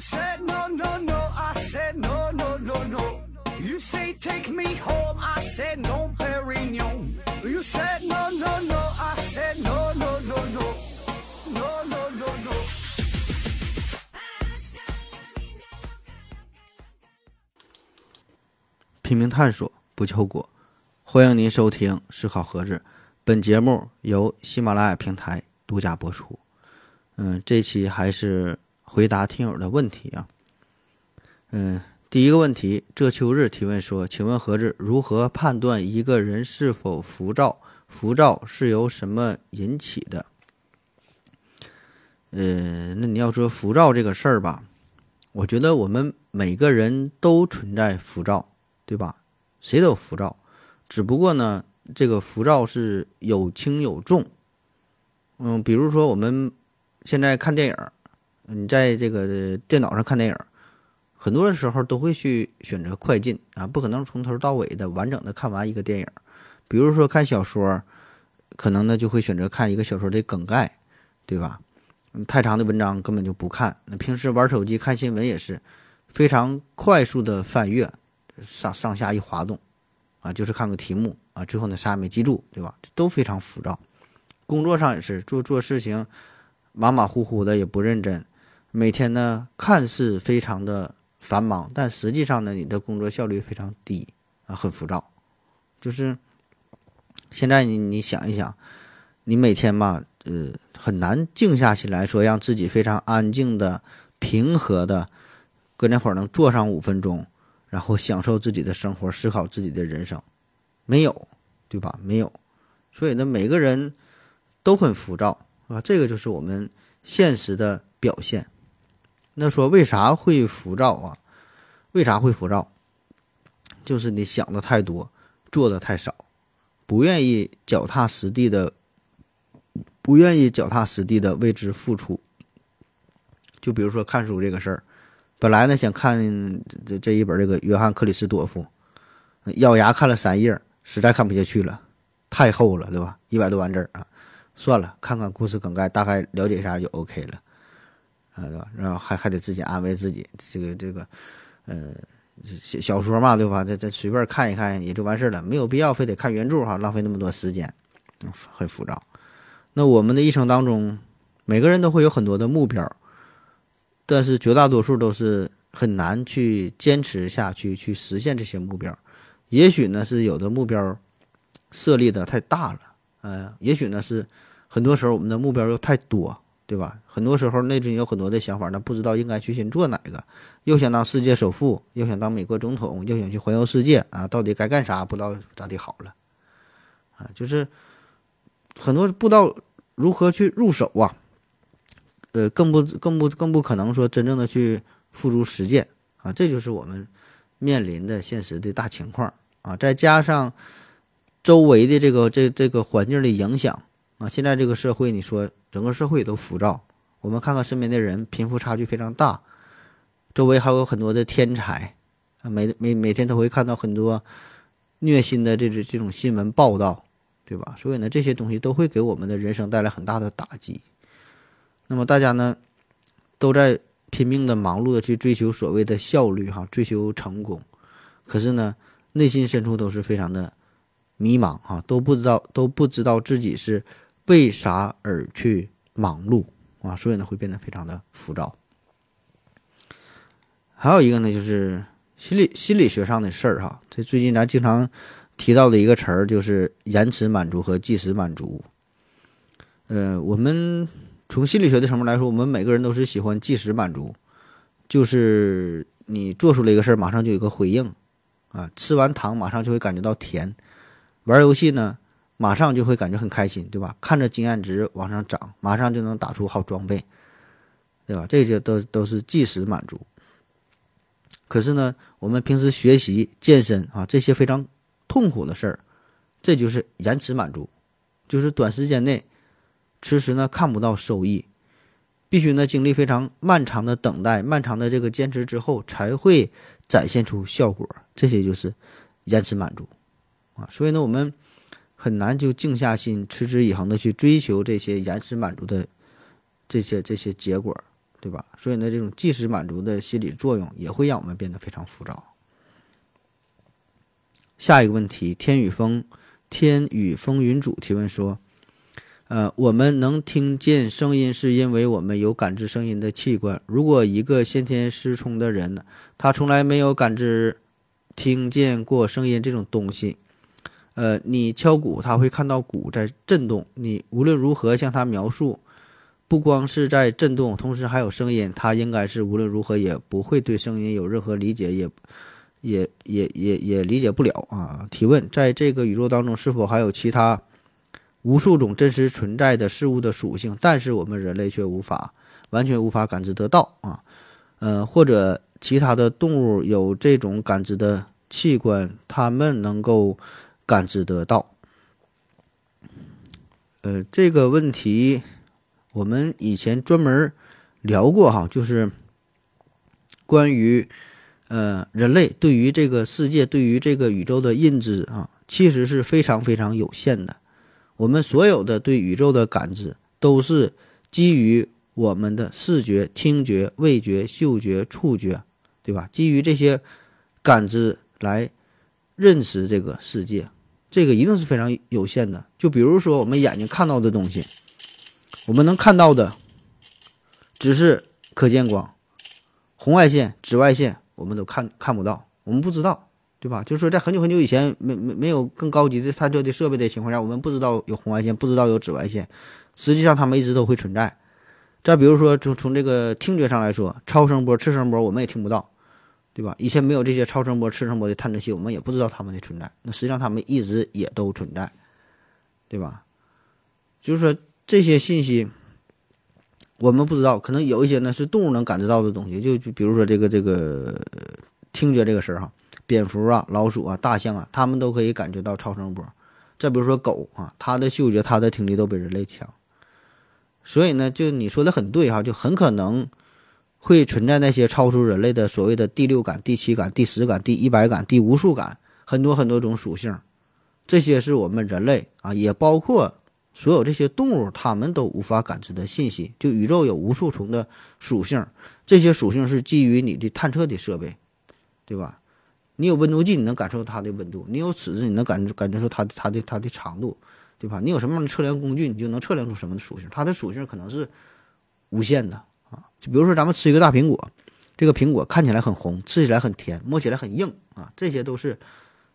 said no no no, I said no no no no. You say take me home, I said no, Perignon. You said no no no, I said no no no no, no no no no. 拼命探索，不求果。欢迎您收听《思考盒子》，本节目由喜马拉雅平台独家播出。嗯，这期还是回答听友的问题啊。嗯，第一个问题，这秋日提问说：“请问盒子如何判断一个人是否浮躁？浮躁是由什么引起的？”呃，那你要说浮躁这个事儿吧，我觉得我们每个人都存在浮躁。对吧？谁都浮躁，只不过呢，这个浮躁是有轻有重。嗯，比如说我们现在看电影，你在这个电脑上看电影，很多的时候都会去选择快进啊，不可能从头到尾的完整的看完一个电影。比如说看小说，可能呢就会选择看一个小说的梗概，对吧？太长的文章根本就不看。那平时玩手机看新闻也是非常快速的翻阅。上上下一滑动，啊，就是看个题目啊，最后呢啥也没记住，对吧？都非常浮躁。工作上也是做做事情马马虎虎的，也不认真。每天呢看似非常的繁忙，但实际上呢你的工作效率非常低啊，很浮躁。就是现在你你想一想，你每天嘛，呃，很难静下心来说让自己非常安静的、平和的，搁那会儿能坐上五分钟。然后享受自己的生活，思考自己的人生，没有，对吧？没有，所以呢，每个人都很浮躁啊，这个就是我们现实的表现。那说为啥会浮躁啊？为啥会浮躁？就是你想的太多，做的太少，不愿意脚踏实地的，不愿意脚踏实地的为之付出。就比如说看书这个事儿。本来呢想看这这一本这个约翰克里斯多夫，咬牙看了三页，实在看不下去了，太厚了，对吧？一百多万字啊，算了，看看故事梗概，大概了解一下就 OK 了，啊，对吧？然后还还得自己安慰自己，这个这个，呃，小小说嘛，对吧？这这随便看一看也就完事了，没有必要非得看原著哈，浪费那么多时间，很浮躁。那我们的一生当中，每个人都会有很多的目标。但是绝大多数都是很难去坚持下去，去实现这些目标。也许呢是有的目标设立的太大了，呃，也许呢是很多时候我们的目标又太多，对吧？很多时候内心有很多的想法，那不知道应该去先做哪个。又想当世界首富，又想当美国总统，又想去环游世界啊，到底该干啥？不知道咋地好了，啊，就是很多不知道如何去入手啊。呃，更不更不更不可能说真正的去付诸实践啊，这就是我们面临的现实的大情况啊。再加上周围的这个这这个环境的影响啊，现在这个社会，你说整个社会都浮躁。我们看看身边的人，贫富差距非常大，周围还有很多的天才啊，每每每天都会看到很多虐心的这种这种新闻报道，对吧？所以呢，这些东西都会给我们的人生带来很大的打击。那么大家呢，都在拼命的、忙碌的去追求所谓的效率，哈，追求成功。可是呢，内心深处都是非常的迷茫，哈，都不知道都不知道自己是为啥而去忙碌啊，所以呢，会变得非常的浮躁。还有一个呢，就是心理心理学上的事儿，哈，这最近咱经常提到的一个词儿，就是延迟满足和即时满足。呃，我们。从心理学的层面来说，我们每个人都是喜欢即时满足，就是你做出了一个事儿，马上就有个回应，啊，吃完糖马上就会感觉到甜，玩游戏呢，马上就会感觉很开心，对吧？看着经验值往上涨，马上就能打出好装备，对吧？这些都都是即时满足。可是呢，我们平时学习、健身啊，这些非常痛苦的事儿，这就是延迟满足，就是短时间内。迟迟呢看不到收益，必须呢经历非常漫长的等待、漫长的这个坚持之后，才会展现出效果。这些就是延迟满足啊，所以呢，我们很难就静下心、持之以恒的去追求这些延迟满足的这些这些结果。对吧？所以呢，这种即时满足的心理作用也会让我们变得非常浮躁。下一个问题，天宇风天宇风云主提问说。呃，我们能听见声音，是因为我们有感知声音的器官。如果一个先天失聪的人，他从来没有感知、听见过声音这种东西，呃，你敲鼓，他会看到鼓在震动。你无论如何向他描述，不光是在震动，同时还有声音，他应该是无论如何也不会对声音有任何理解，也也也也也理解不了啊。提问：在这个宇宙当中，是否还有其他？无数种真实存在的事物的属性，但是我们人类却无法完全无法感知得到啊，呃，或者其他的动物有这种感知的器官，它们能够感知得到。呃，这个问题我们以前专门聊过哈，就是关于呃人类对于这个世界、对于这个宇宙的认知啊，其实是非常非常有限的。我们所有的对宇宙的感知，都是基于我们的视觉、听觉、味觉、嗅觉、触觉，对吧？基于这些感知来认识这个世界，这个一定是非常有限的。就比如说我们眼睛看到的东西，我们能看到的只是可见光、红外线、紫外线，我们都看看不到，我们不知道。对吧？就是说，在很久很久以前，没没没有更高级的探测的设备的情况下，我们不知道有红外线，不知道有紫外线。实际上，它们一直都会存在。再比如说，从从这个听觉上来说，超声波、次声波我们也听不到，对吧？以前没有这些超声波、次声波的探测器，我们也不知道它们的存在。那实际上，它们一直也都存在，对吧？就是说，这些信息我们不知道，可能有一些呢是动物能感知到的东西，就比如说这个这个听觉这个事儿哈。蝙蝠啊、老鼠啊、大象啊，它们都可以感觉到超声波。再比如说狗啊，它的嗅觉、它的听力都比人类强。所以呢，就你说的很对哈，就很可能会存在那些超出人类的所谓的第六感、第七感、第十感、第一百感、第无数感，很多很多种属性。这些是我们人类啊，也包括所有这些动物，它们都无法感知的信息。就宇宙有无数重的属性，这些属性是基于你的探测的设备，对吧？你有温度计，你能感受它的温度；你有尺子，你能感感觉出它的它的它的长度，对吧？你有什么样的测量工具，你就能测量出什么的属性。它的属性可能是无限的啊！就比如说咱们吃一个大苹果，这个苹果看起来很红，吃起来很甜，摸起来很硬啊，这些都是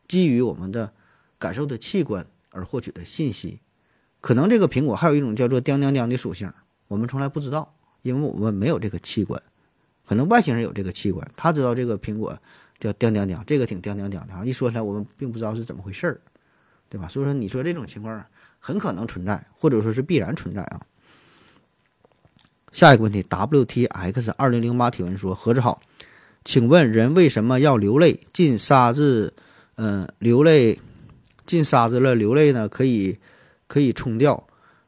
基于我们的感受的器官而获取的信息。可能这个苹果还有一种叫做“叮叮叮”的属性，我们从来不知道，因为我们没有这个器官。可能外星人有这个器官，他知道这个苹果。叫“叮叮叮”，这个挺“叮叮叮”的啊！一说出来，我们并不知道是怎么回事儿，对吧？所以说，你说这种情况很可能存在，或者说是必然存在啊。下一个问题，WTX 二零零八提问说：“何子好，请问人为什么要流泪？进沙子，嗯，流泪进沙子了，流泪呢？可以可以冲掉。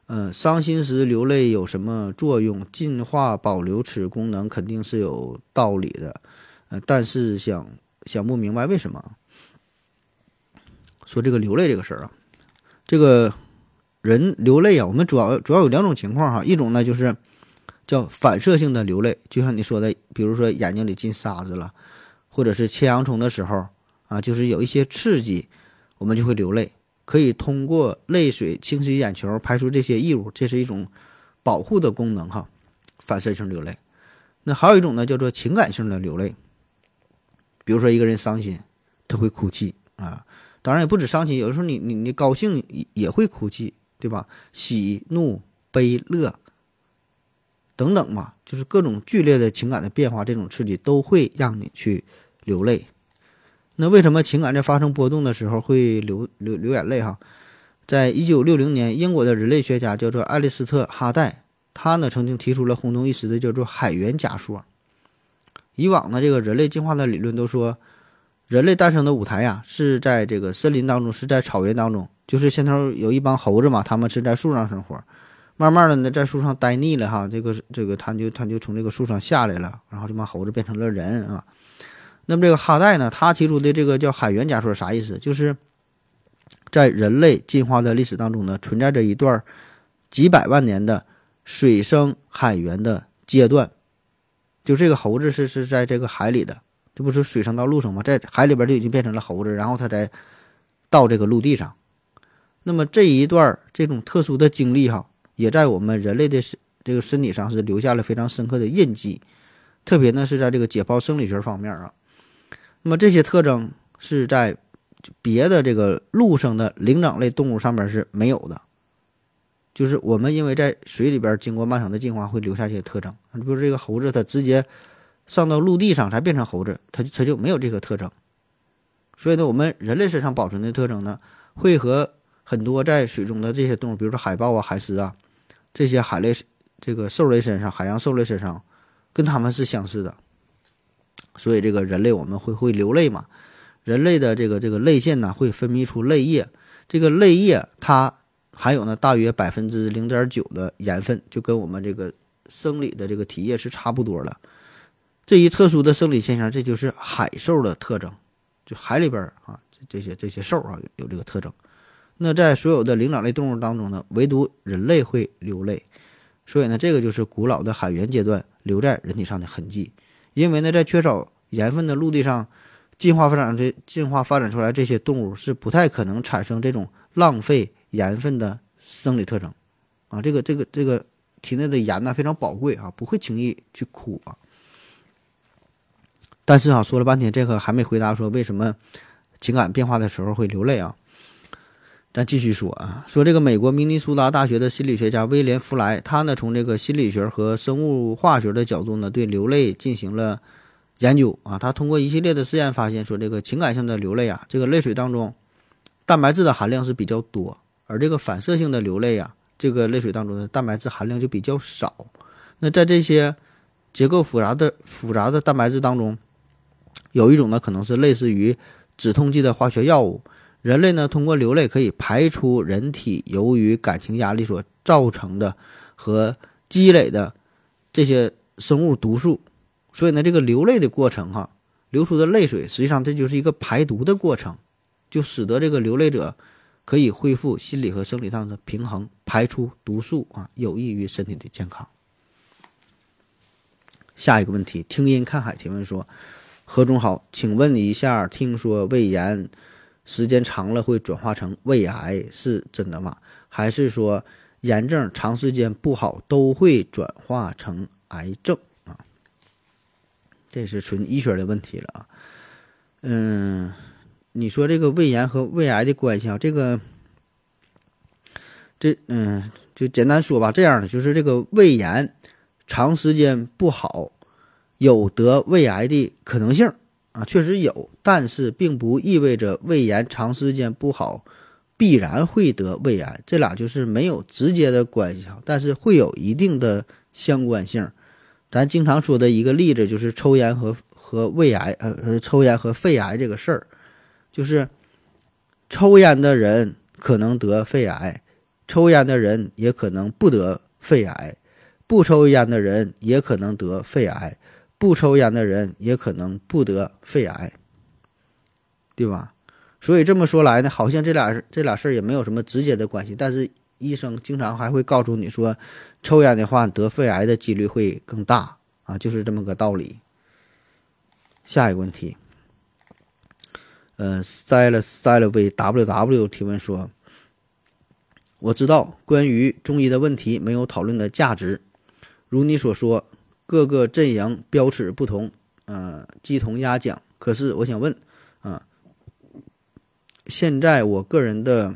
嗯，伤心时流泪有什么作用？进化保留此功能肯定是有道理的。”呃，但是想想不明白为什么说这个流泪这个事儿啊？这个人流泪啊，我们主要主要有两种情况哈，一种呢就是叫反射性的流泪，就像你说的，比如说眼睛里进沙子了，或者是切洋葱的时候啊，就是有一些刺激，我们就会流泪，可以通过泪水清洗眼球，排出这些异物，这是一种保护的功能哈，反射性流泪。那还有一种呢，叫做情感性的流泪。比如说一个人伤心，他会哭泣啊，当然也不止伤心，有的时候你你你高兴也会哭泣，对吧？喜怒悲乐等等嘛，就是各种剧烈的情感的变化，这种刺激都会让你去流泪。那为什么情感在发生波动的时候会流流流眼泪？哈，在一九六零年，英国的人类学家叫做爱丽斯特哈代，他呢曾经提出了轰动一时的叫做海员假说。以往呢，这个人类进化的理论都说，人类诞生的舞台呀是在这个森林当中，是在草原当中。就是先头有一帮猴子嘛，他们是在树上生活，慢慢的呢，在树上待腻了哈，这个这个他就他就从这个树上下来了，然后这帮猴子变成了人啊。那么这个哈代呢，他提出的这个叫海员假说啥意思？就是在人类进化的历史当中呢，存在着一段几百万年的水生海猿的阶段。就这个猴子是是在这个海里的，这不是水生到陆生吗？在海里边就已经变成了猴子，然后它才到这个陆地上。那么这一段这种特殊的经历哈，也在我们人类的身这个身体上是留下了非常深刻的印记，特别呢是在这个解剖生理学方面啊。那么这些特征是在别的这个陆生的灵长类动物上面是没有的，就是我们因为在水里边经过漫长的进化，会留下这些特征。比如这个猴子，它直接上到陆地上才变成猴子，它它就没有这个特征。所以呢，我们人类身上保存的特征呢，会和很多在水中的这些动物，比如说海豹啊、海狮啊这些海类这个兽类身上、海洋兽类身上，跟它们是相似的。所以这个人类我们会会流泪嘛？人类的这个这个泪腺呢会分泌出泪液，这个泪液它含有呢大约百分之零点九的盐分，就跟我们这个生理的这个体液是差不多的。这一特殊的生理现象，这就是海兽的特征，就海里边啊这些这些兽啊有这个特征。那在所有的灵长类动物当中呢，唯独人类会流泪，所以呢这个就是古老的海员阶段留在人体上的痕迹。因为呢，在缺少盐分的陆地上，进化发展这进化发展出来这些动物是不太可能产生这种浪费盐分的生理特征，啊，这个这个这个体内的盐呢非常宝贵啊，不会轻易去哭啊。但是啊，说了半天，这个还没回答说为什么情感变化的时候会流泪啊？咱继续说啊，说这个美国明尼苏达大学的心理学家威廉·弗莱，他呢从这个心理学和生物化学的角度呢，对流泪进行了研究啊。他通过一系列的实验发现，说这个情感性的流泪啊，这个泪水当中蛋白质的含量是比较多，而这个反射性的流泪啊，这个泪水当中的蛋白质含量就比较少。那在这些结构复杂的复杂的蛋白质当中，有一种呢可能是类似于止痛剂的化学药物。人类呢，通过流泪可以排出人体由于感情压力所造成的和积累的这些生物毒素，所以呢，这个流泪的过程哈，流出的泪水实际上这就是一个排毒的过程，就使得这个流泪者可以恢复心理和生理上的平衡，排出毒素啊，有益于身体的健康。下一个问题，听音看海提问说：何总好，请问一下，听说胃炎。时间长了会转化成胃癌，是真的吗？还是说炎症长时间不好都会转化成癌症啊？这是纯医学的问题了啊。嗯，你说这个胃炎和胃癌的关系啊，这个这嗯，就简单说吧，这样的就是这个胃炎长时间不好，有得胃癌的可能性。啊，确实有，但是并不意味着胃炎长时间不好，必然会得胃癌。这俩就是没有直接的关系哈，但是会有一定的相关性。咱经常说的一个例子就是抽烟和和胃癌，呃呃，抽烟和肺癌这个事儿，就是抽烟的人可能得肺癌，抽烟的人也可能不得肺癌，不抽烟的人也可能得肺癌。不抽烟的人也可能不得肺癌，对吧？所以这么说来呢，好像这俩这俩事儿也没有什么直接的关系。但是医生经常还会告诉你说，抽烟的话得肺癌的几率会更大啊，就是这么个道理。下一个问题，呃塞了塞了 v w w 提问说，我知道关于中医的问题没有讨论的价值，如你所说。各个阵营标尺不同，呃，鸡同鸭讲。可是我想问，啊，现在我个人的，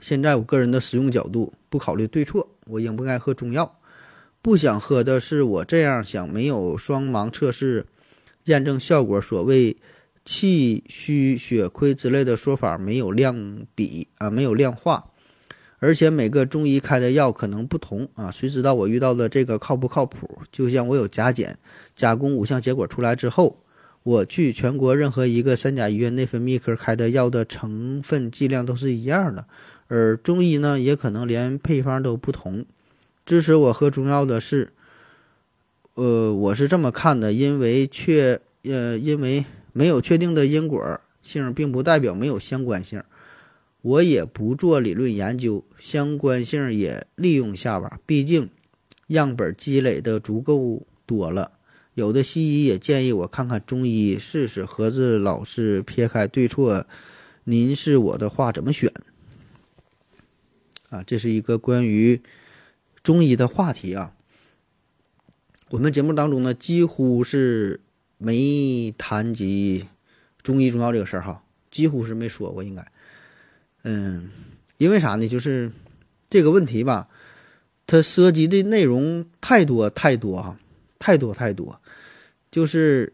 现在我个人的使用角度，不考虑对错，我应不应该喝中药？不想喝的是我这样想，没有双盲测试验证效果，所谓气虚血亏之类的说法没有量比啊，没有量化。而且每个中医开的药可能不同啊，谁知道我遇到的这个靠不靠谱？就像我有甲减，甲功五项结果出来之后，我去全国任何一个三甲医院内分泌科开的药的成分剂量都是一样的，而中医呢也可能连配方都不同。支持我喝中药的是，呃，我是这么看的，因为确呃，因为没有确定的因果性，并不代表没有相关性。我也不做理论研究，相关性也利用下吧。毕竟样本积累的足够多了，有的西医也建议我看看中医试试。盒子老是撇开对错，您是我的话怎么选？啊，这是一个关于中医的话题啊。我们节目当中呢，几乎是没谈及中医中药这个事儿哈，几乎是没说过，应该。嗯，因为啥呢？就是这个问题吧，它涉及的内容太多太多哈，太多太多。就是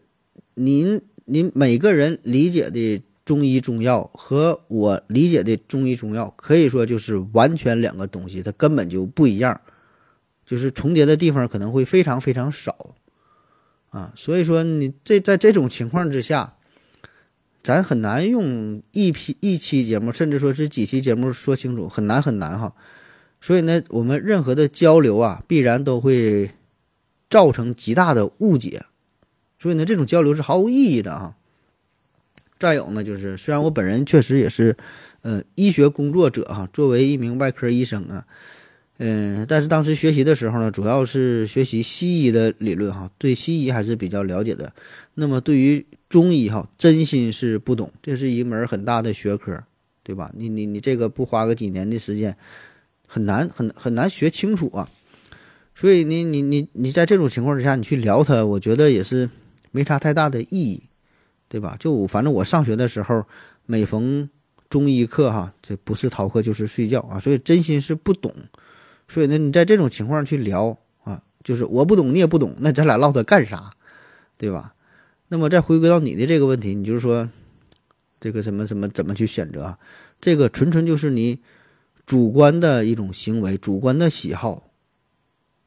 您您每个人理解的中医中药和我理解的中医中药，可以说就是完全两个东西，它根本就不一样。就是重叠的地方可能会非常非常少，啊，所以说你这在这种情况之下，咱很难用一批一期节目，甚至说是几期节目说清楚，很难很难哈。所以呢，我们任何的交流啊，必然都会造成极大的误解，所以呢，这种交流是毫无意义的啊。再有呢，就是虽然我本人确实也是呃医学工作者哈，作为一名外科医生啊。嗯，但是当时学习的时候呢，主要是学习西医的理论哈，对西医还是比较了解的。那么对于中医哈，真心是不懂，这是一门很大的学科，对吧？你你你这个不花个几年的时间，很难很很难学清楚啊。所以你你你你在这种情况之下，你去聊它，我觉得也是没啥太大的意义，对吧？就反正我上学的时候，每逢中医课哈，这不是逃课就是睡觉啊，所以真心是不懂。所以呢，你在这种情况去聊啊，就是我不懂，你也不懂，那咱俩唠它干啥，对吧？那么再回归到你的这个问题，你就是说，这个什么什么怎么去选择？这个纯纯就是你主观的一种行为，主观的喜好。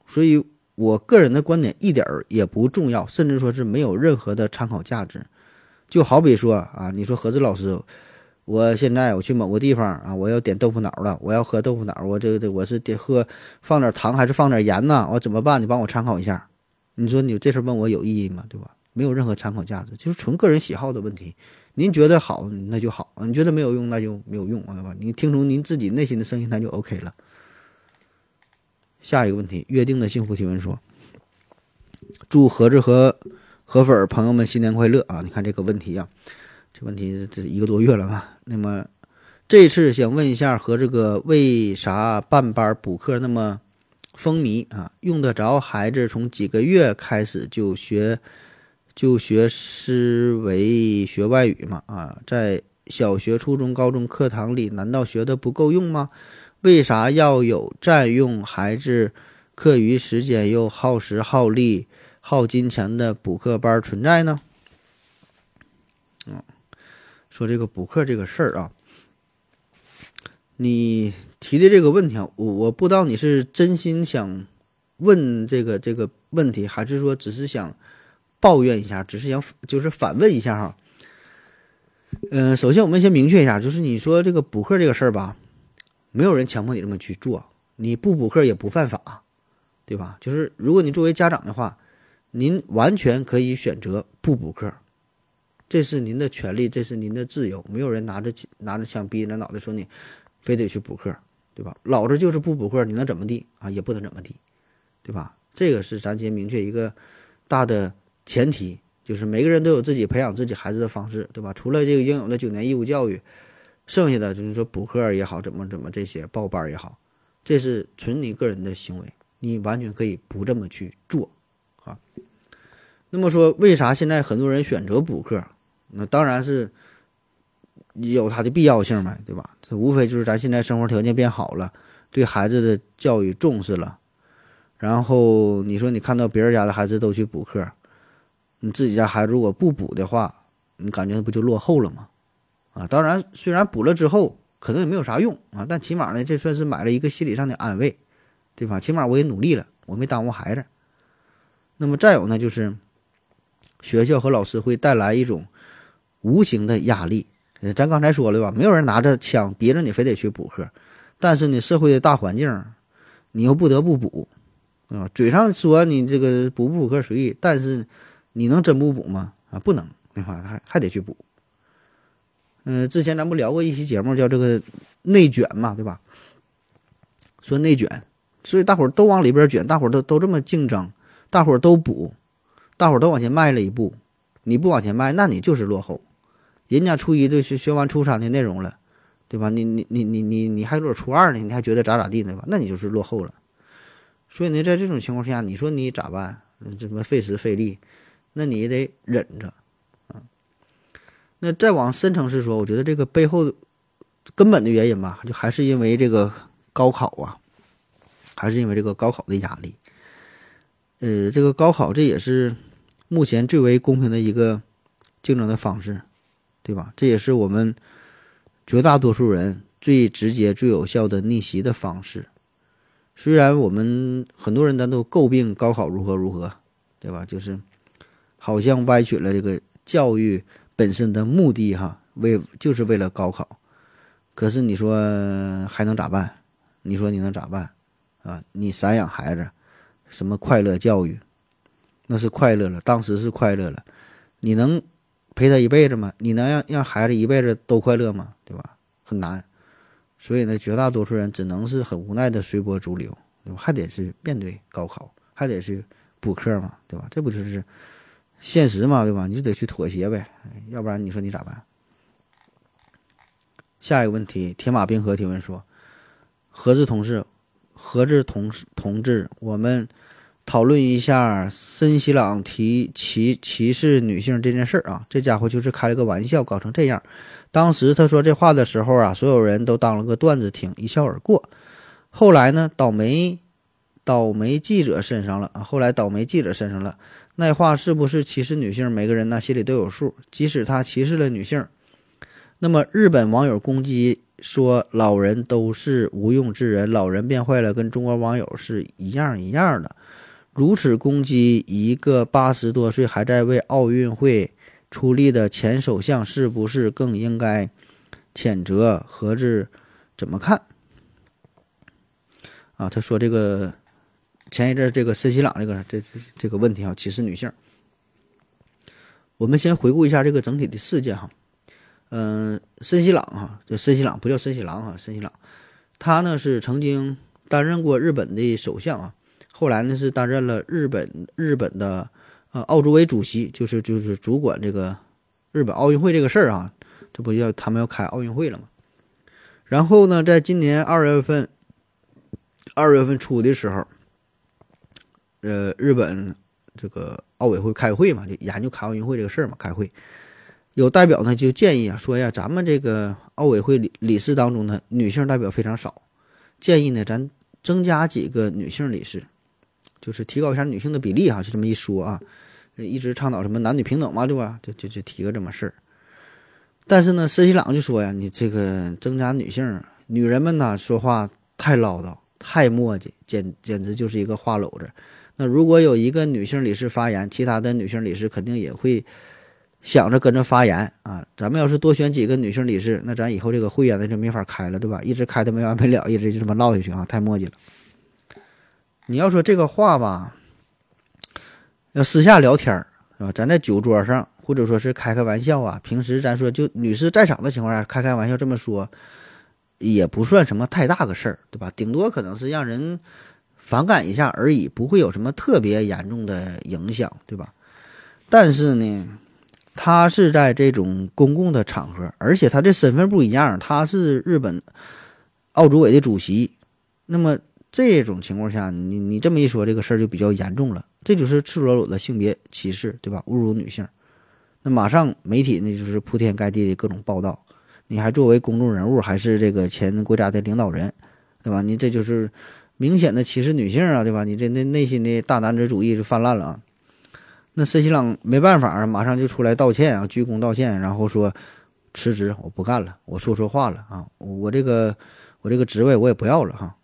所以我个人的观点一点儿也不重要，甚至说是没有任何的参考价值。就好比说啊，你说何子老师。我现在我去某个地方啊，我要点豆腐脑了，我要喝豆腐脑，我这个这我是得喝放点糖还是放点盐呢？我怎么办？你帮我参考一下。你说你这事问我有意义吗？对吧？没有任何参考价值，就是纯个人喜好的问题。您觉得好那就好，你觉得没有用那就没有用，对吧？你听从您自己内心的声音那就 OK 了。下一个问题，约定的幸福提问说：祝盒子和河粉朋友们新年快乐啊！你看这个问题呀。这问题这一个多月了啊？那么这次想问一下，和这个为啥办班补课那么风靡啊？用得着孩子从几个月开始就学就学思维学外语嘛？啊，在小学、初中、高中课堂里，难道学的不够用吗？为啥要有占用孩子课余时间又耗时耗力耗金钱的补课班存在呢？嗯。说这个补课这个事儿啊，你提的这个问题啊，我我不知道你是真心想问这个这个问题，还是说只是想抱怨一下，只是想就是反问一下哈。嗯，首先我们先明确一下，就是你说这个补课这个事儿吧，没有人强迫你这么去做，你不补课也不犯法，对吧？就是如果你作为家长的话，您完全可以选择不补课。这是您的权利，这是您的自由，没有人拿着拿着枪逼着脑袋说你非得去补课，对吧？老子就是不补课，你能怎么地啊？也不能怎么地，对吧？这个是咱先明确一个大的前提，就是每个人都有自己培养自己孩子的方式，对吧？除了这个应有的九年义务教育，剩下的就是说补课也好，怎么怎么这些报班也好，这是纯你个人的行为，你完全可以不这么去做啊。那么说，为啥现在很多人选择补课？那当然是有它的必要性呗，对吧？这无非就是咱现在生活条件变好了，对孩子的教育重视了，然后你说你看到别人家的孩子都去补课，你自己家孩子如果不补的话，你感觉不就落后了吗？啊，当然，虽然补了之后可能也没有啥用啊，但起码呢，这算是买了一个心理上的安慰，对吧？起码我也努力了，我没耽误孩子。那么再有呢，就是学校和老师会带来一种。无形的压力，咱刚才说了吧，没有人拿着枪逼着你非得去补课，但是呢，社会的大环境，你又不得不补，啊，嘴上说你这个补不补课随意，但是你能真不补吗？啊，不能，对吧？还还得去补。嗯，之前咱不聊过一期节目，叫这个内卷嘛，对吧？说内卷，所以大伙儿都往里边卷，大伙儿都都这么竞争，大伙儿都补。大伙儿都往前迈了一步，你不往前迈，那你就是落后。人家初一都学学完初三的内容了，对吧？你你你你你你还搁初二呢，你还觉得咋咋地呢吧？那你就是落后了。所以呢，在这种情况下，你说你咋办？这么费时费力，那你得忍着啊。那再往深层次说，我觉得这个背后根本的原因吧，就还是因为这个高考啊，还是因为这个高考的压力。呃，这个高考这也是目前最为公平的一个竞争的方式，对吧？这也是我们绝大多数人最直接、最有效的逆袭的方式。虽然我们很多人咱都诟病高考如何如何，对吧？就是好像歪曲了这个教育本身的目的，哈，为就是为了高考。可是你说还能咋办？你说你能咋办？啊，你散养孩子。什么快乐教育，那是快乐了，当时是快乐了。你能陪他一辈子吗？你能让让孩子一辈子都快乐吗？对吧？很难。所以呢，绝大多数人只能是很无奈的随波逐流，对吧？还得是面对高考，还得是补课嘛，对吧？这不就是现实嘛，对吧？你就得去妥协呗，要不然你说你咋办？下一个问题，铁马冰河提问说：何志同志，何志同事同志，我们。讨论一下森西朗提歧歧视女性这件事儿啊，这家伙就是开了个玩笑，搞成这样。当时他说这话的时候啊，所有人都当了个段子听，一笑而过。后来呢，倒霉倒霉记者身上了啊，后来倒霉记者身上了。那话是不是歧视女性？每个人呢心里都有数。即使他歧视了女性，那么日本网友攻击说老人都是无用之人，老人变坏了，跟中国网友是一样一样的。如此攻击一个八十多岁还在为奥运会出力的前首相，是不是更应该谴责？何志怎么看？啊，他说这个前一阵这个森西朗这个这这这个问题啊，歧视女性。我们先回顾一下这个整体的事件哈。嗯，森西朗哈，这森西朗不叫森西朗哈，森西朗，他呢是曾经担任过日本的首相啊。后来呢，是担任了日本日本的呃奥组委主席，就是就是主管这个日本奥运会这个事儿啊，这不要他们要开奥运会了吗？然后呢，在今年二月份二月份初的时候，呃，日本这个奥委会开会嘛，就研究开奥运会这个事儿嘛，开会有代表呢就建议啊，说呀，咱们这个奥委会理理事当中呢，女性代表非常少，建议呢咱增加几个女性理事。就是提高一下女性的比例哈，就这么一说啊，一直倡导什么男女平等嘛，对吧？就就就提个这么事儿。但是呢，森西朗就说呀，你这个增加女性，女人们呢说话太唠叨，太磨叽，简简直就是一个话篓子。那如果有一个女性理事发言，其他的女性理事肯定也会想着跟着发言啊。咱们要是多选几个女性理事，那咱以后这个会员呢就没法开了，对吧？一直开的没完没了，一直就这么唠下去啊，太磨叽了。你要说这个话吧，要私下聊天儿是吧？咱在酒桌上，或者说是开开玩笑啊。平时咱说就女士在场的情况下开开玩笑这么说，也不算什么太大个事儿，对吧？顶多可能是让人反感一下而已，不会有什么特别严重的影响，对吧？但是呢，他是在这种公共的场合，而且他的身份不一样，他是日本奥组委的主席，那么。这种情况下，你你这么一说，这个事儿就比较严重了，这就是赤裸裸的性别歧视，对吧？侮辱女性，那马上媒体那就是铺天盖地的各种报道，你还作为公众人物，还是这个前国家的领导人，对吧？你这就是明显的歧视女性啊，对吧？你这那内心的大男子主义就泛滥了啊。那森西朗没办法啊，马上就出来道歉啊，鞠躬道歉，然后说辞职，我不干了，我说错话了啊，我这个我这个职位我也不要了哈。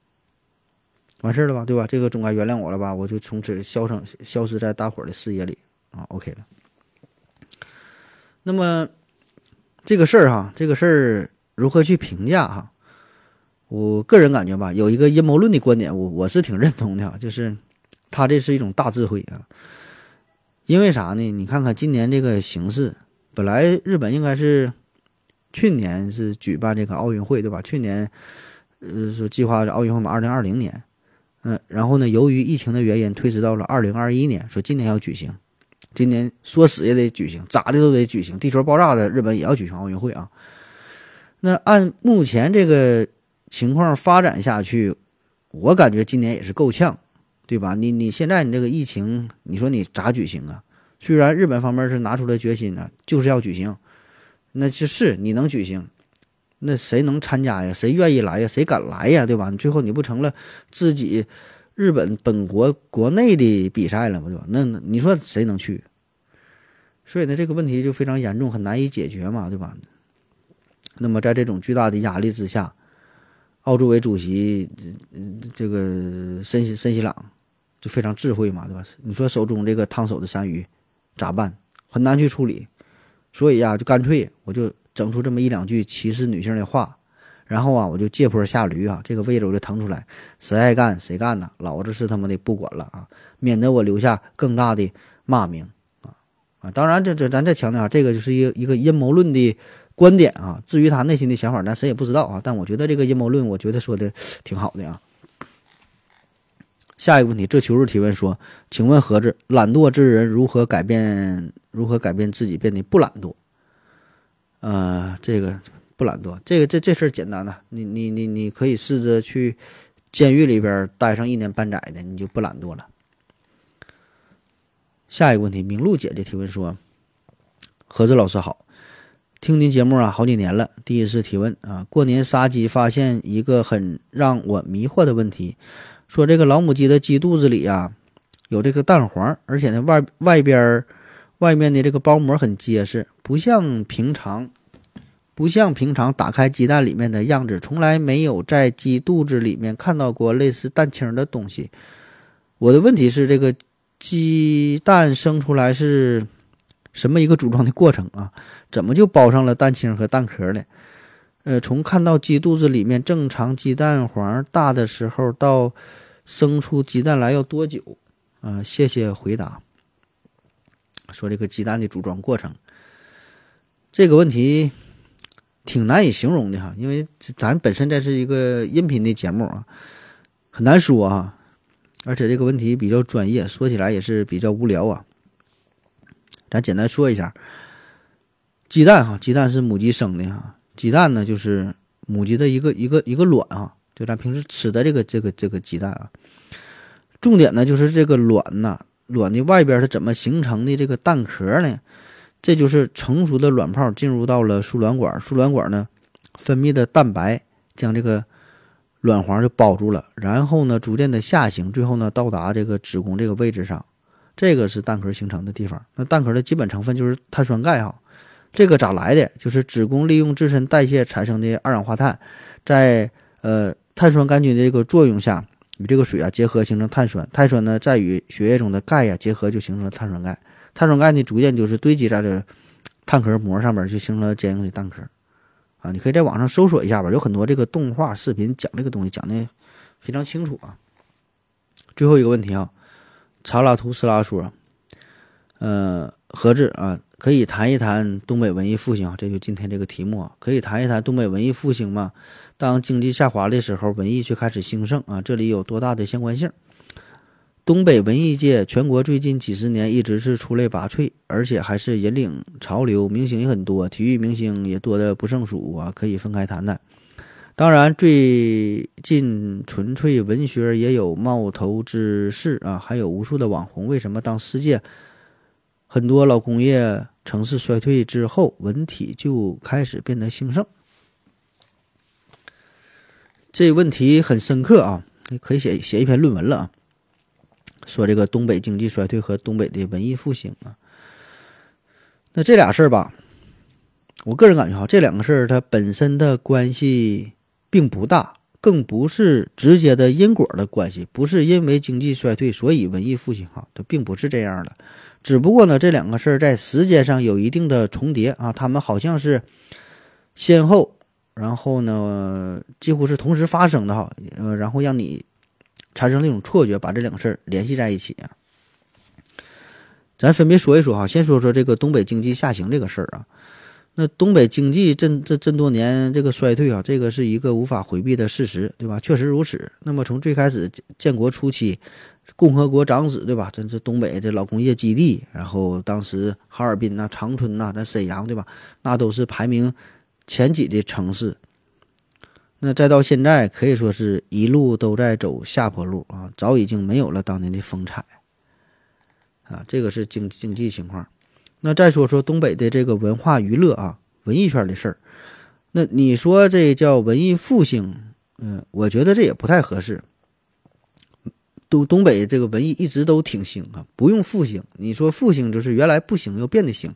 完事了吧，对吧？这个总该原谅我了吧？我就从此消声消失在大伙儿的视野里啊。OK 了。那么这个事儿哈，这个事儿如何去评价哈？我个人感觉吧，有一个阴谋论的观点，我我是挺认同的，就是他这是一种大智慧啊。因为啥呢？你看看今年这个形势，本来日本应该是去年是举办这个奥运会，对吧？去年呃说计划奥运会嘛，二零二零年。嗯，然后呢？由于疫情的原因，推迟到了二零二一年，说今年要举行，今年说死也得举行，咋的都得举行。地球爆炸的日本也要举行奥运会啊。那按目前这个情况发展下去，我感觉今年也是够呛，对吧？你你现在你这个疫情，你说你咋举行啊？虽然日本方面是拿出了决心呢，就是要举行，那就是你能举行，那谁能参加呀？谁愿意来呀？谁敢来呀？对吧？最后你不成了自己日本本国国内的比赛了吗？对吧？那你说谁能去？所以呢，这个问题就非常严重，很难以解决嘛，对吧？那么在这种巨大的压力之下，奥组委主席这个森西森西朗就非常智慧嘛，对吧？你说手中这个烫手的山芋咋办？很难去处理，所以呀，就干脆我就整出这么一两句歧视女性的话，然后啊，我就借坡下驴啊，这个位置我就腾出来，谁爱干谁干呐，老子是他妈的不管了啊，免得我留下更大的骂名啊啊！当然，这这咱再强调，这个就是一个一个阴谋论的。观点啊，至于他内心的想法，咱谁也不知道啊。但我觉得这个阴谋论，我觉得说的挺好的啊。下一个问题，这求日提问说，请问何子，懒惰之人如何改变？如何改变自己变得不懒惰？呃，这个不懒惰，这个这这事儿简单呐，你你你你可以试着去监狱里边待上一年半载的，你就不懒惰了。下一个问题，明露姐姐提问说，何子老师好。听您节目啊，好几年了，第一次提问啊。过年杀鸡，发现一个很让我迷惑的问题，说这个老母鸡的鸡肚子里啊有这个蛋黄，而且呢外外边外面的这个包膜很结实，不像平常不像平常打开鸡蛋里面的样子，从来没有在鸡肚子里面看到过类似蛋清的东西。我的问题是，这个鸡蛋生出来是？什么一个组装的过程啊？怎么就包上了蛋清和蛋壳了？呃，从看到鸡肚子里面正常鸡蛋黄大的时候到生出鸡蛋来要多久？啊，谢谢回答。说这个鸡蛋的组装过程，这个问题挺难以形容的哈，因为咱本身这是一个音频的节目啊，很难说啊，而且这个问题比较专业，说起来也是比较无聊啊。咱简单说一下，鸡蛋哈，鸡蛋是母鸡生的哈。鸡蛋呢，就是母鸡的一个一个一个卵啊，就咱平时吃的这个这个这个鸡蛋啊。重点呢，就是这个卵呐，卵的外边是怎么形成的这个蛋壳呢？这就是成熟的卵泡进入到了输卵管，输卵管呢分泌的蛋白将这个卵黄就包住了，然后呢逐渐的下行，最后呢到达这个子宫这个位置上。这个是蛋壳形成的地方。那蛋壳的基本成分就是碳酸钙哈。这个咋来的？就是子宫利用自身代谢产生的二氧化碳，在呃碳酸杆菌的这个作用下，与这个水啊结合形成碳酸。碳酸呢再与血液中的钙呀结合，就形成了碳酸钙。碳酸钙呢逐渐就是堆积在这蛋壳膜上面，就形成了坚硬的蛋壳。啊，你可以在网上搜索一下吧，有很多这个动画视频讲这个东西，讲的非常清楚啊。最后一个问题啊。查拉图斯拉说：“呃，何志啊，可以谈一谈东北文艺复兴啊，这就今天这个题目啊，可以谈一谈东北文艺复兴吗？当经济下滑的时候，文艺却开始兴盛啊，这里有多大的相关性？东北文艺界全国最近几十年一直是出类拔萃，而且还是引领潮流，明星也很多，体育明星也多的不胜数啊，可以分开谈谈。”当然，最近纯粹文学也有冒头之势啊，还有无数的网红。为什么当世界很多老工业城市衰退之后，文体就开始变得兴盛？这问题很深刻啊，可以写写一篇论文了啊。说这个东北经济衰退和东北的文艺复兴啊，那这俩事儿吧，我个人感觉哈，这两个事儿它本身的关系。并不大，更不是直接的因果的关系，不是因为经济衰退所以文艺复兴哈，它并不是这样的。只不过呢，这两个事儿在时间上有一定的重叠啊，他们好像是先后，然后呢几乎是同时发生的哈，呃，然后让你产生那种错觉，把这两个事儿联系在一起。咱分别说一说哈，先说说这个东北经济下行这个事儿啊。那东北经济这这这多年这个衰退啊，这个是一个无法回避的事实，对吧？确实如此。那么从最开始建国初期，共和国长子，对吧？这这东北这老工业基地，然后当时哈尔滨呐、长春呐、咱沈阳，对吧？那都是排名前几的城市。那再到现在，可以说是一路都在走下坡路啊，早已经没有了当年的风采啊。这个是经经济情况。那再说说东北的这个文化娱乐啊，文艺圈的事儿。那你说这叫文艺复兴？嗯，我觉得这也不太合适。东东北这个文艺一直都挺兴啊，不用复兴。你说复兴就是原来不行又变得兴，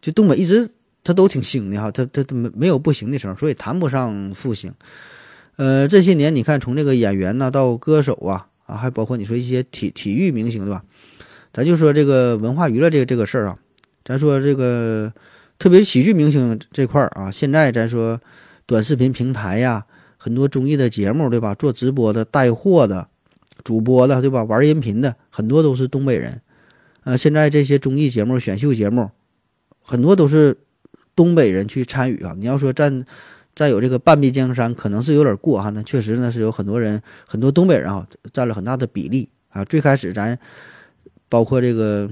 就东北一直它都挺兴的哈，它它它没没有不行的时候，所以谈不上复兴。呃，这些年你看，从这个演员呐到歌手啊啊，还包括你说一些体体育明星对吧？咱就说这个文化娱乐这个这个事儿啊。咱说这个，特别喜剧明星这块儿啊，现在咱说短视频平台呀，很多综艺的节目，对吧？做直播的、带货的、主播的，对吧？玩音频的，很多都是东北人。呃，现在这些综艺节目、选秀节目，很多都是东北人去参与啊。你要说占占有这个半壁江山，可能是有点过哈。那确实呢，是有很多人，很多东北人啊，占了很大的比例啊。最开始咱包括这个。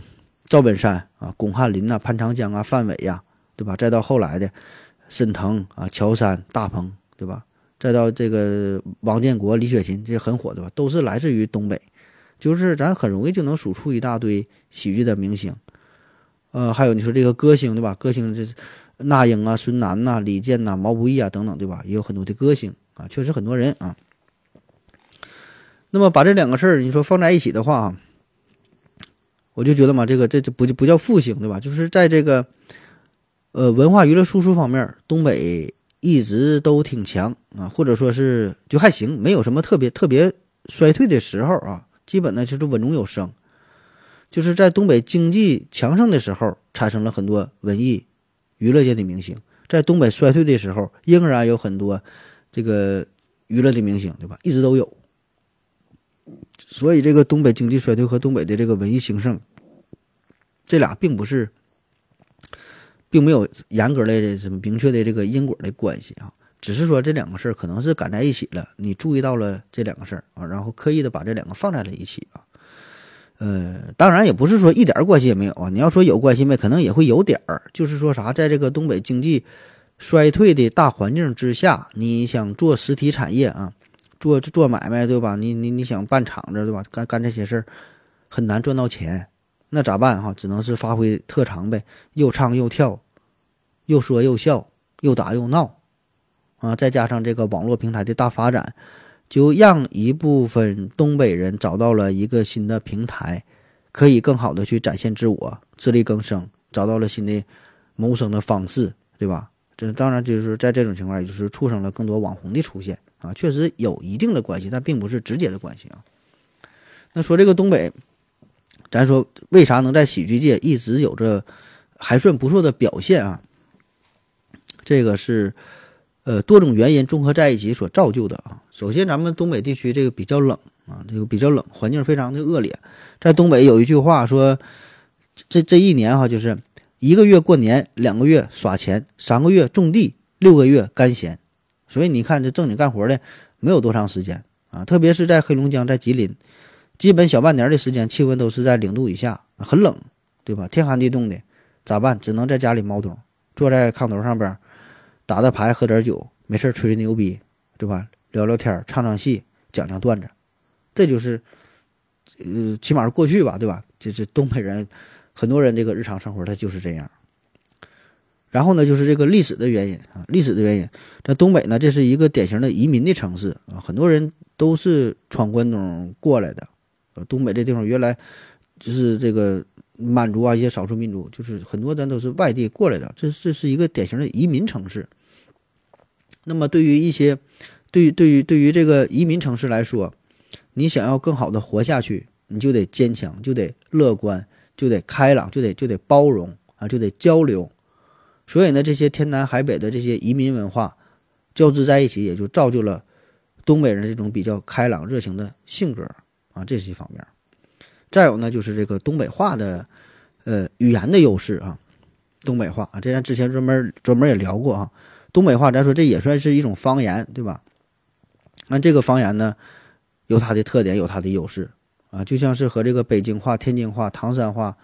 赵本山啊，巩汉林呐，潘长江啊，范伟呀，对吧？再到后来的沈腾啊，乔杉、大鹏，对吧？再到这个王建国、李雪琴，这些很火的吧，都是来自于东北。就是咱很容易就能数出一大堆喜剧的明星。呃，还有你说这个歌星，对吧？歌星这那英啊、孙楠呐、李健呐、毛不易啊等等，对吧？也有很多的歌星啊，确实很多人啊。那么把这两个事儿你说放在一起的话。我就觉得嘛，这个这这不就不叫复兴对吧？就是在这个，呃，文化娱乐输出方面，东北一直都挺强啊，或者说是就还行，没有什么特别特别衰退的时候啊，基本呢就是稳中有升。就是在东北经济强盛的时候，产生了很多文艺娱乐界的明星；在东北衰退的时候，仍然有很多这个娱乐的明星，对吧？一直都有。所以，这个东北经济衰退和东北的这个文艺兴盛，这俩并不是，并没有严格的什么明确的这个因果的关系啊，只是说这两个事儿可能是赶在一起了，你注意到了这两个事儿啊，然后刻意的把这两个放在了一起啊。呃，当然也不是说一点关系也没有啊，你要说有关系没，可能也会有点儿，就是说啥，在这个东北经济衰退的大环境之下，你想做实体产业啊。做做买卖对吧？你你你想办厂子对吧？干干这些事儿很难赚到钱，那咋办哈？只能是发挥特长呗，又唱又跳，又说又笑，又打又闹，啊，再加上这个网络平台的大发展，就让一部分东北人找到了一个新的平台，可以更好的去展现自我，自力更生，找到了新的谋生的方式，对吧？这当然就是在这种情况，也就是促成了更多网红的出现。啊，确实有一定的关系，但并不是直接的关系啊。那说这个东北，咱说为啥能在喜剧界一直有着还算不错的表现啊？这个是呃多种原因综合在一起所造就的啊。首先，咱们东北地区这个比较冷啊，这个比较冷，环境非常的恶劣。在东北有一句话说，这这一年哈，就是一个月过年，两个月耍钱，三个月种地，六个月干闲。所以你看，这正经干活的没有多长时间啊，特别是在黑龙江、在吉林，基本小半年的时间，气温都是在零度以下，很冷，对吧？天寒地冻的，咋办？只能在家里猫冬，坐在炕头上边，打打牌，喝点酒，没事吹吹牛逼，对吧？聊聊天，唱唱戏，讲讲段子，这就是，呃，起码是过去吧，对吧？这这东北人，很多人这个日常生活他就是这样。然后呢，就是这个历史的原因啊，历史的原因，在东北呢，这是一个典型的移民的城市啊，很多人都是闯关东过来的。呃，东北这地方原来就是这个满族啊，一些少数民族，就是很多咱都是外地过来的，这这是一个典型的移民城市。那么，对于一些对于对于对于这个移民城市来说，你想要更好的活下去，你就得坚强，就得乐观，就得开朗，就得就得包容啊，就得交流。所以呢，这些天南海北的这些移民文化交织在一起，也就造就了东北人这种比较开朗热情的性格啊，这是一方面。再有呢，就是这个东北话的呃语言的优势啊，东北话啊，这咱之前专门专门也聊过啊。东北话，咱说这也算是一种方言，对吧？那这个方言呢，有它的特点，有它的优势啊，就像是和这个北京话、天津话、唐山话、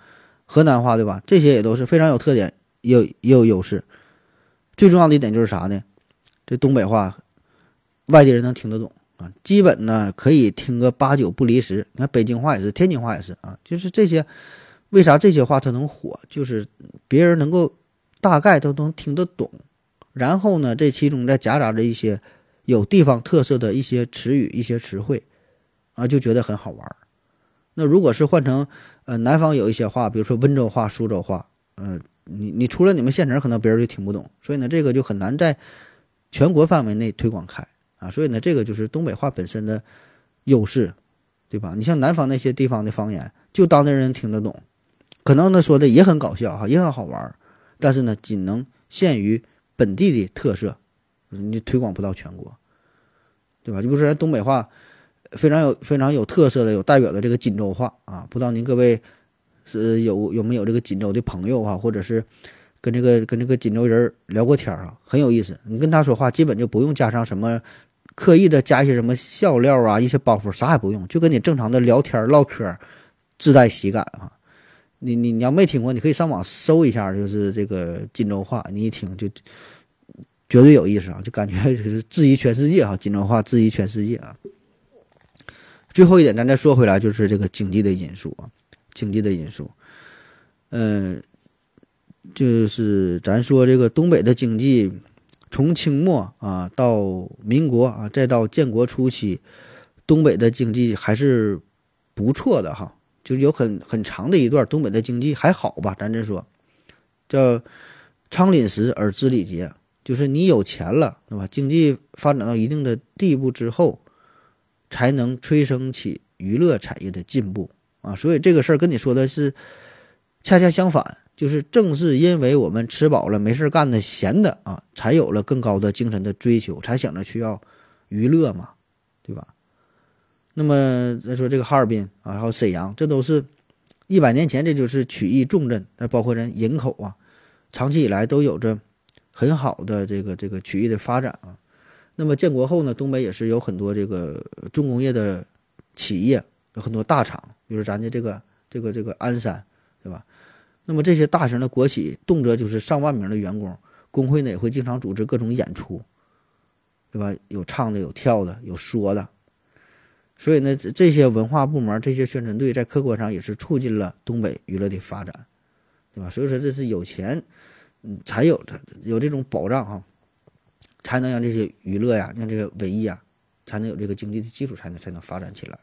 河南话，对吧？这些也都是非常有特点，也有也有优势。最重要的一点就是啥呢？这东北话，外地人能听得懂啊，基本呢可以听个八九不离十。你看北京话也是，天津话也是啊，就是这些。为啥这些话它能火？就是别人能够大概都能听得懂，然后呢，这其中再夹杂着一些有地方特色的一些词语、一些词汇，啊，就觉得很好玩。那如果是换成呃南方有一些话，比如说温州话、苏州话，呃，你你除了你们县城，可能别人就听不懂，所以呢，这个就很难在全国范围内推广开啊。所以呢，这个就是东北话本身的优势，对吧？你像南方那些地方的方言，就当地人听得懂。可能呢说的也很搞笑哈，也很好玩，但是呢，仅能限于本地的特色，你推广不到全国，对吧？就比如说东北话，非常有非常有特色的、有代表的这个锦州话啊，不知道您各位是有有没有这个锦州的朋友啊，或者是跟这个跟这个锦州人聊过天啊，很有意思。你跟他说话，基本就不用加上什么刻意的加一些什么笑料啊，一些包袱，啥也不用，就跟你正常的聊天唠嗑，自带喜感啊。你你你要没听过，你可以上网搜一下，就是这个锦州话，你一听就绝对有意思啊，就感觉是质疑全世界啊，锦州话质疑全世界啊。最后一点，咱再说回来，就是这个经济的因素啊，经济的因素，嗯，就是咱说这个东北的经济，从清末啊到民国啊，再到建国初期，东北的经济还是不错的哈。就有很很长的一段，东北的经济还好吧？咱这说，叫“昌廪实而知礼节”，就是你有钱了，对吧？经济发展到一定的地步之后，才能催生起娱乐产业的进步啊。所以这个事儿跟你说的是恰恰相反，就是正是因为我们吃饱了没事干的闲的啊，才有了更高的精神的追求，才想着需要娱乐嘛，对吧？那么再说这个哈尔滨啊，还有沈阳，这都是一百年前，这就是曲艺重镇。那包括人营口啊，长期以来都有着很好的这个这个曲艺的发展啊。那么建国后呢，东北也是有很多这个重工业的企业，有很多大厂，比如咱的这个这个这个鞍山，对吧？那么这些大型的国企，动辄就是上万名的员工，工会呢也会经常组织各种演出，对吧？有唱的，有跳的，有说的。所以呢，这些文化部门、这些宣传队在客观上也是促进了东北娱乐的发展，对吧？所以说，这是有钱，嗯，才有的有这种保障哈，才能让这些娱乐呀、让这个文艺啊，才能有这个经济的基础，才能才能发展起来。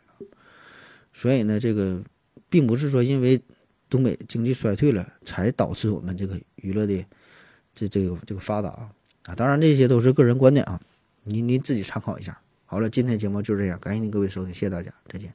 所以呢，这个并不是说因为东北经济衰退了，才导致我们这个娱乐的这这个这个发达啊啊！当然，这些都是个人观点啊，您您自己参考一下。好了，今天节目就这样，感谢您各位收听，谢谢大家，再见。